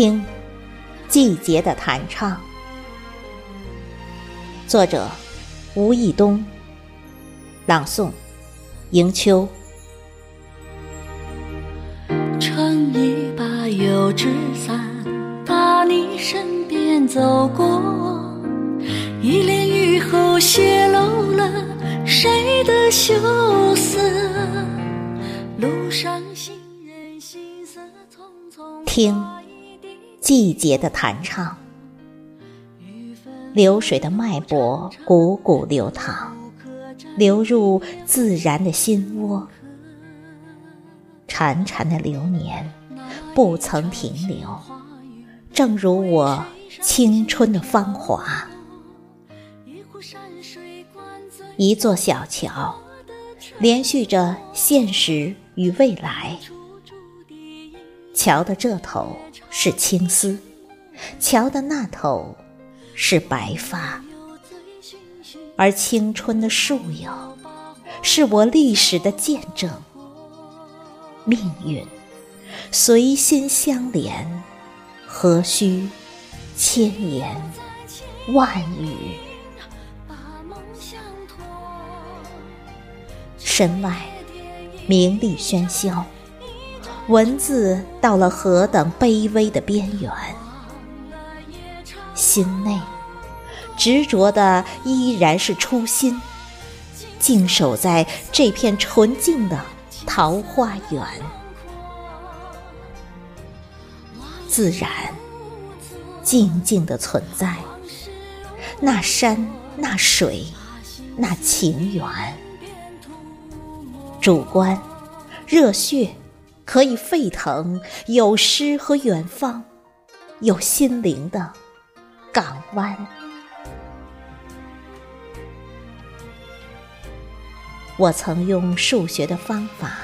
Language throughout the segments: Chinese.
听，季节的弹唱。作者：吴义东。朗诵：迎秋。撑一把油纸伞，打你身边走过，一帘雨后泄露了谁的羞涩？路上行人行色匆匆，听，季节的弹唱。流水的脉搏汩汩流淌，流入自然的心窝。潺潺的流年，不曾停留，正如我青春的芳华。一座小桥，连续着现实与未来。桥的这头是青丝，桥的那头是白发，而青春的树有，是我历史的见证。命运随心相连，何须千言万语？身外名利喧嚣，文字到了何等卑微的边缘？心内执着的依然是初心，静守在这片纯净的。桃花源，自然静静的存在。那山，那水，那情缘，主观热血可以沸腾。有诗和远方，有心灵的港湾。我曾用数学的方法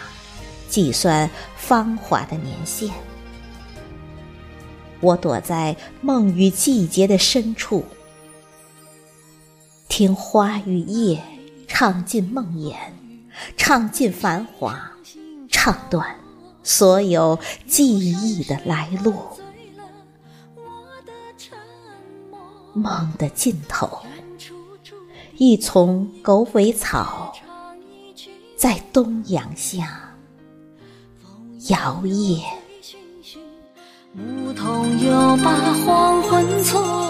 计算芳华的年限。我躲在梦与季节的深处，听花与叶唱尽梦魇，唱尽繁华，唱断所有记忆的来路。梦的尽头，一丛狗尾草。在东阳下摇曳，牧童又把黄昏错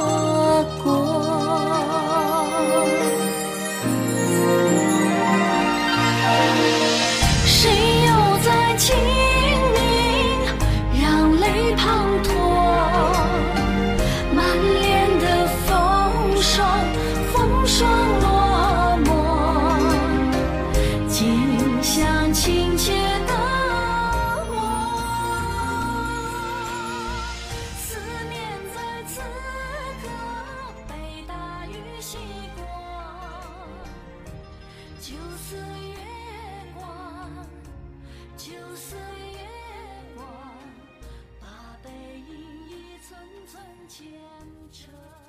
牵扯。